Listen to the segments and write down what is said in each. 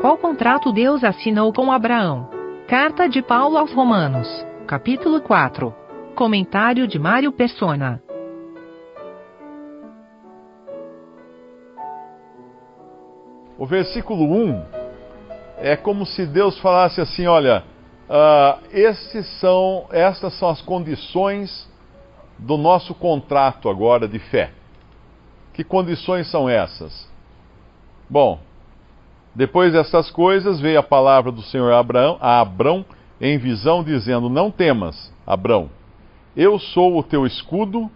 Qual contrato Deus assinou com Abraão? Carta de Paulo aos Romanos, capítulo 4. Comentário de Mário Persona. O versículo 1 é como se Deus falasse assim: olha, uh, esses são, estas são as condições do nosso contrato agora de fé. Que condições são essas? Bom, depois dessas coisas veio a palavra do Senhor a Abraão, a Abrão em visão, dizendo: Não temas, Abrão, eu sou o teu escudo,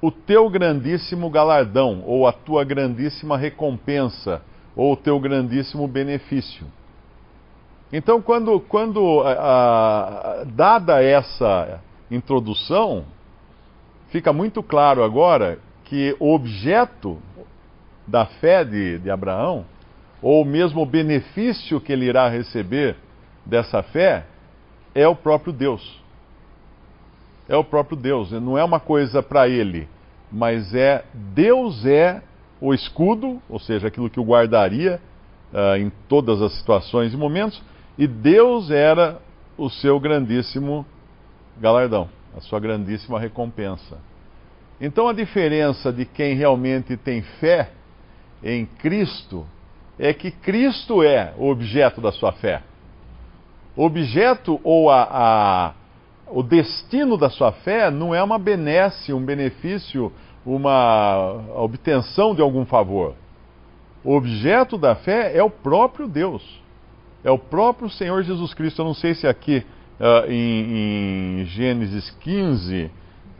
o teu grandíssimo galardão, ou a tua grandíssima recompensa ou o teu grandíssimo benefício. Então, quando, quando a, a, dada essa introdução, fica muito claro agora que o objeto da fé de, de Abraão, ou mesmo o benefício que ele irá receber dessa fé, é o próprio Deus. É o próprio Deus, não é uma coisa para ele, mas é Deus é o escudo, ou seja, aquilo que o guardaria uh, em todas as situações e momentos, e Deus era o seu grandíssimo galardão, a sua grandíssima recompensa. Então a diferença de quem realmente tem fé em Cristo é que Cristo é o objeto da sua fé. O objeto ou a, a, o destino da sua fé não é uma benesse, um benefício uma obtenção de algum favor. O objeto da fé é o próprio Deus, é o próprio Senhor Jesus Cristo. Eu não sei se aqui uh, em, em, Gênesis 15,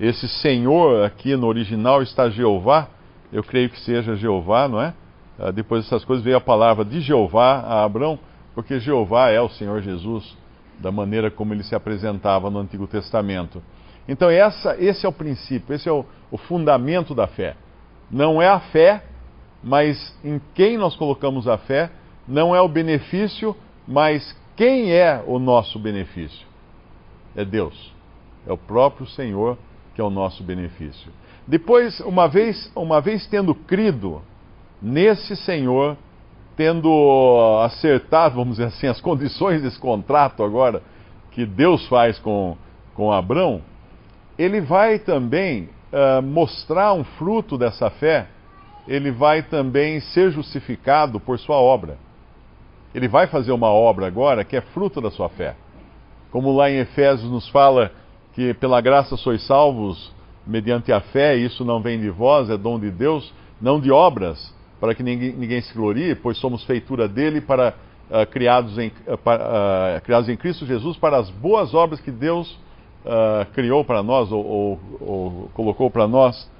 esse Senhor aqui no original está Jeová, eu creio que seja Jeová, não é? Uh, depois dessas coisas veio a palavra de Jeová a Abraão, porque Jeová é o Senhor Jesus, da maneira como ele se apresentava no Antigo Testamento. Então, essa, esse é o princípio, esse é o, o fundamento da fé. Não é a fé, mas em quem nós colocamos a fé, não é o benefício, mas quem é o nosso benefício? É Deus. É o próprio Senhor que é o nosso benefício. Depois, uma vez, uma vez tendo crido nesse Senhor, tendo acertado, vamos dizer assim, as condições desse contrato agora que Deus faz com, com Abraão, ele vai também uh, mostrar um fruto dessa fé, ele vai também ser justificado por sua obra. Ele vai fazer uma obra agora que é fruto da sua fé. Como lá em Efésios nos fala que pela graça sois salvos mediante a fé, isso não vem de vós, é dom de Deus, não de obras, para que ninguém, ninguém se glorie, pois somos feitura dele para uh, criados, em, uh, para, criados em Cristo Jesus para as boas obras que Deus uh, criou para nós, ou, ou, ou colocou para nós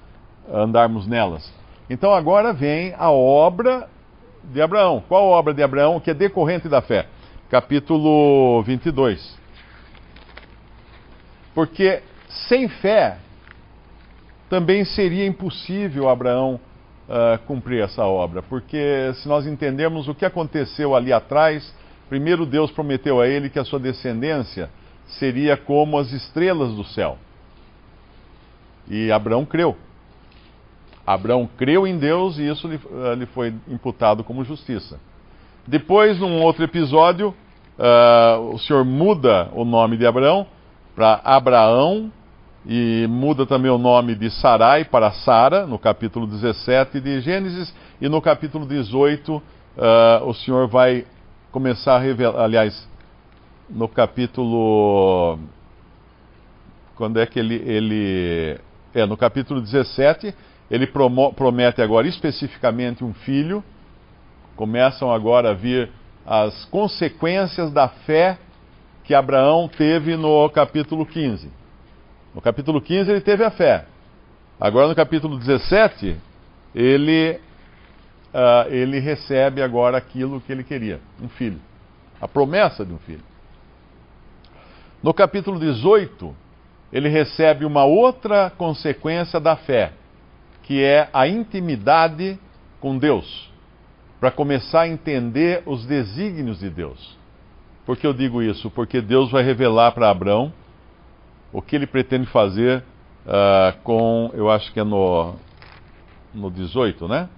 andarmos nelas. Então agora vem a obra de Abraão. Qual a obra de Abraão que é decorrente da fé? Capítulo 22. Porque sem fé também seria impossível Abraão uh, cumprir essa obra. Porque se nós entendermos o que aconteceu ali atrás, primeiro Deus prometeu a ele que a sua descendência seria como as estrelas do céu. E Abraão creu. Abraão creu em Deus e isso lhe, uh, lhe foi imputado como justiça. Depois, num outro episódio, uh, o Senhor muda o nome de Abraão para Abraão e muda também o nome de Sarai para Sara, no capítulo 17 de Gênesis, e no capítulo 18 uh, o Senhor vai começar a revelar, aliás, no capítulo. Quando é que ele. ele é, no capítulo 17, ele promete agora especificamente um filho. Começam agora a vir as consequências da fé que Abraão teve no capítulo 15. No capítulo 15 ele teve a fé. Agora no capítulo 17, ele, uh, ele recebe agora aquilo que ele queria, um filho. A promessa de um filho. No capítulo 18, ele recebe uma outra consequência da fé, que é a intimidade com Deus, para começar a entender os desígnios de Deus. Por que eu digo isso? Porque Deus vai revelar para Abraão o que ele pretende fazer uh, com, eu acho que é no, no 18, né?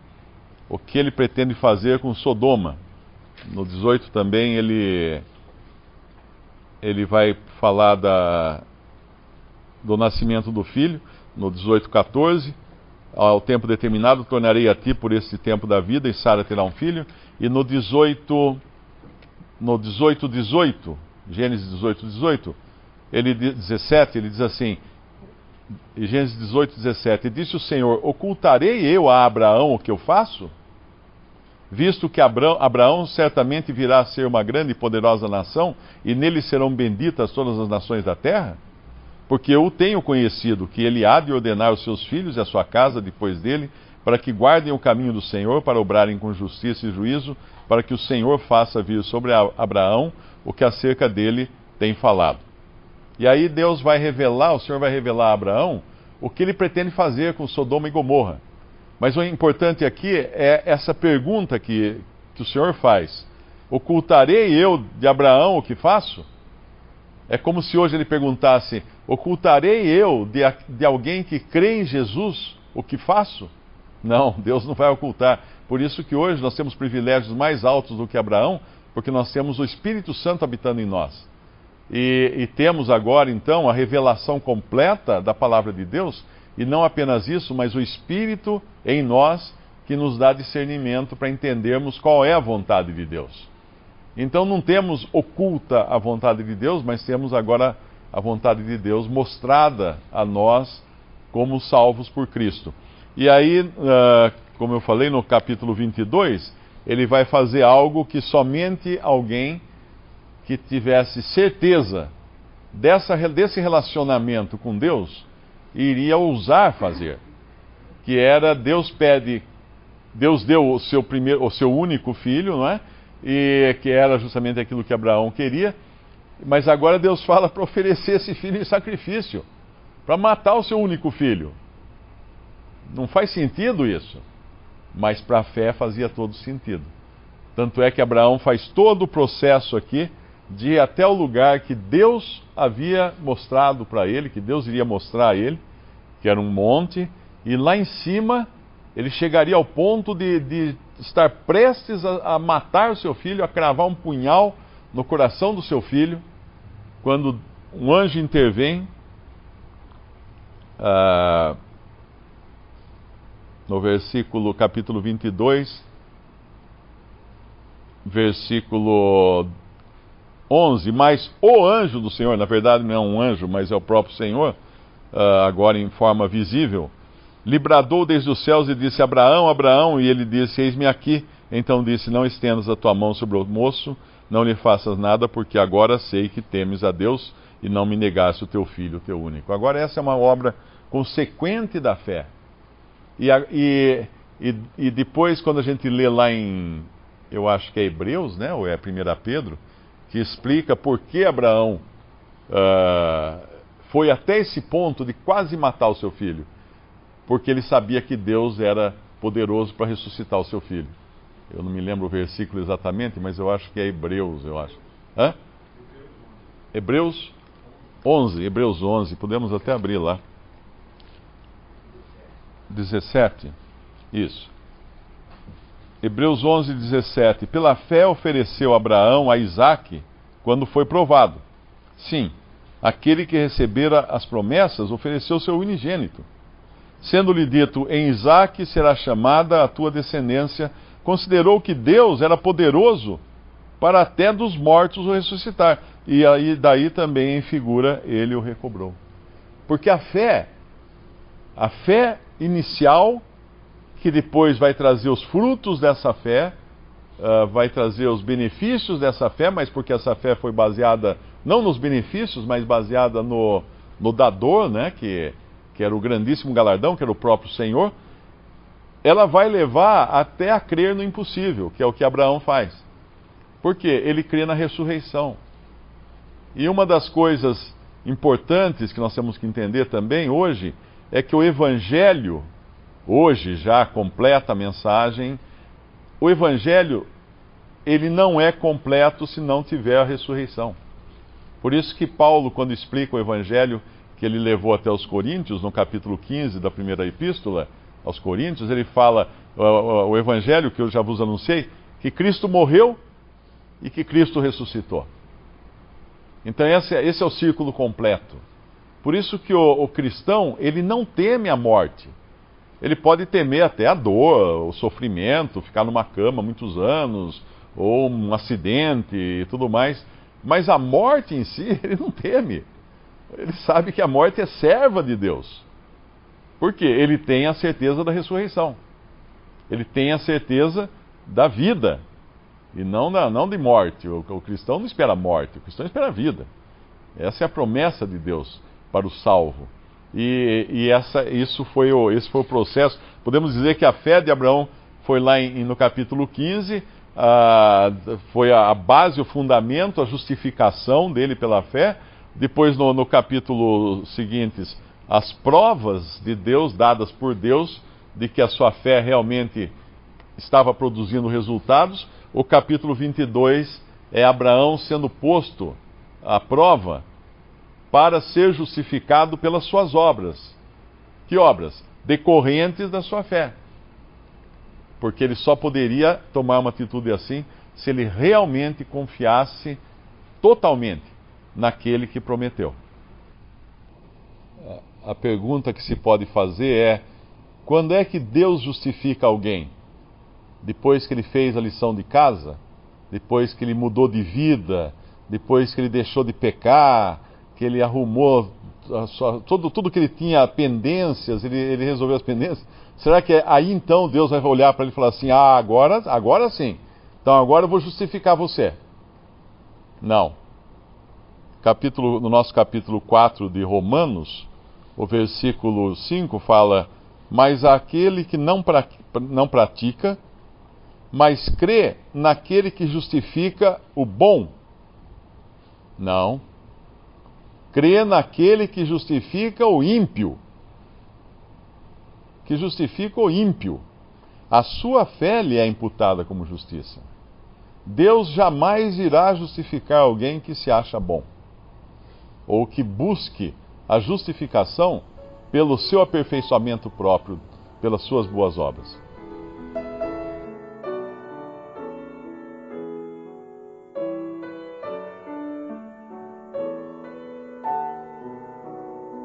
O que ele pretende fazer com Sodoma. No 18 também ele ele vai falar da, do nascimento do filho, no 18, 14. Ao tempo determinado, tornarei a ti por esse tempo da vida, e Sara terá um filho. E no 18, no 18, 18, Gênesis 18, 18, ele, 17, ele diz assim, Gênesis 18, 17, e disse o Senhor, ocultarei eu a Abraão o que eu faço? visto que Abraão, Abraão, certamente virá a ser uma grande e poderosa nação, e nele serão benditas todas as nações da terra? Porque eu o tenho conhecido, que ele há de ordenar os seus filhos e a sua casa depois dele, para que guardem o caminho do Senhor, para obrarem com justiça e juízo, para que o Senhor faça vir sobre Abraão o que acerca dele tem falado. E aí Deus vai revelar, o Senhor vai revelar a Abraão o que ele pretende fazer com Sodoma e Gomorra. Mas o importante aqui é essa pergunta que, que o Senhor faz: Ocultarei eu de Abraão o que faço? É como se hoje ele perguntasse: Ocultarei eu de, de alguém que crê em Jesus o que faço? Não, Deus não vai ocultar. Por isso que hoje nós temos privilégios mais altos do que Abraão, porque nós temos o Espírito Santo habitando em nós. E, e temos agora, então, a revelação completa da palavra de Deus e não apenas isso, mas o Espírito em nós que nos dá discernimento para entendermos qual é a vontade de Deus. Então não temos oculta a vontade de Deus, mas temos agora a vontade de Deus mostrada a nós como salvos por Cristo. E aí, uh, como eu falei no capítulo 22, ele vai fazer algo que somente alguém que tivesse certeza dessa, desse relacionamento com Deus iria ousar fazer, que era Deus pede, Deus deu o seu primeiro, o seu único filho, não é? E que era justamente aquilo que Abraão queria, mas agora Deus fala para oferecer esse filho em sacrifício, para matar o seu único filho. Não faz sentido isso, mas para a fé fazia todo sentido. Tanto é que Abraão faz todo o processo aqui de ir até o lugar que Deus havia mostrado para ele, que Deus iria mostrar a ele, que era um monte, e lá em cima ele chegaria ao ponto de, de estar prestes a, a, matar o seu filho, a cravar um punhal no coração do seu filho, quando um anjo intervém. Uh, no versículo capítulo 22, versículo 11, mas o anjo do Senhor, na verdade não é um anjo, mas é o próprio Senhor, uh, agora em forma visível, lhe bradou desde os céus e disse: Abraão, Abraão, e ele disse: Eis-me aqui. Então disse: Não estendas a tua mão sobre o moço, não lhe faças nada, porque agora sei que temes a Deus e não me negaste o teu filho, o teu único. Agora, essa é uma obra consequente da fé. E, e, e, e depois, quando a gente lê lá em, eu acho que é Hebreus, né, ou é 1 Pedro, que explica por que Abraão uh, foi até esse ponto de quase matar o seu filho, porque ele sabia que Deus era poderoso para ressuscitar o seu filho. Eu não me lembro o versículo exatamente, mas eu acho que é Hebreus, eu acho. Hã? Hebreus 11, Hebreus 11, podemos até abrir lá. 17, isso. Hebreus 11, 17. Pela fé ofereceu Abraão a Isaque quando foi provado. Sim, aquele que recebera as promessas ofereceu seu unigênito. Sendo-lhe dito, em Isaque será chamada a tua descendência, considerou que Deus era poderoso para até dos mortos o ressuscitar. E aí daí também em figura ele o recobrou. Porque a fé, a fé inicial que depois vai trazer os frutos dessa fé, uh, vai trazer os benefícios dessa fé, mas porque essa fé foi baseada não nos benefícios, mas baseada no, no dador, né, que, que era o grandíssimo galardão, que era o próprio Senhor, ela vai levar até a crer no impossível, que é o que Abraão faz. Por quê? Ele crê na ressurreição. E uma das coisas importantes que nós temos que entender também hoje é que o Evangelho hoje já completa a mensagem. O evangelho ele não é completo se não tiver a ressurreição. Por isso que Paulo, quando explica o evangelho que ele levou até os Coríntios, no capítulo 15 da primeira epístola aos Coríntios, ele fala o, o, o evangelho que eu já vos anunciei, que Cristo morreu e que Cristo ressuscitou. Então esse é, esse é o círculo completo. Por isso que o, o cristão, ele não teme a morte. Ele pode temer até a dor, o sofrimento, ficar numa cama muitos anos, ou um acidente e tudo mais. Mas a morte em si, ele não teme. Ele sabe que a morte é serva de Deus. Por quê? Ele tem a certeza da ressurreição. Ele tem a certeza da vida. E não, da, não de morte. O, o cristão não espera a morte, o cristão espera a vida. Essa é a promessa de Deus para o salvo. E, e essa, isso foi o, esse foi o processo. Podemos dizer que a fé de Abraão foi lá em, no capítulo 15, a, foi a, a, base, o fundamento, a justificação dele pela fé. Depois, no, no capítulo seguintes, as provas de Deus, dadas por Deus, de que a sua fé realmente estava produzindo resultados. O capítulo 22 é Abraão sendo posto à prova para ser justificado pelas suas obras. Que obras? Decorrentes da sua fé. Porque ele só poderia tomar uma atitude assim se ele realmente confiasse totalmente naquele que prometeu. A pergunta que se pode fazer é: quando é que Deus justifica alguém? Depois que ele fez a lição de casa? Depois que ele mudou de vida? Depois que ele deixou de pecar? Que ele arrumou sua, tudo, tudo que ele tinha pendências, ele, ele resolveu as pendências. Será que aí então Deus vai olhar para ele e falar assim: ah, agora, agora sim, então agora eu vou justificar você? Não. Capítulo, no nosso capítulo 4 de Romanos, o versículo 5 fala: Mas aquele que não, pra, não pratica, mas crê naquele que justifica o bom. Não crê naquele que justifica o ímpio. Que justifica o ímpio. A sua fé lhe é imputada como justiça. Deus jamais irá justificar alguém que se acha bom, ou que busque a justificação pelo seu aperfeiçoamento próprio, pelas suas boas obras.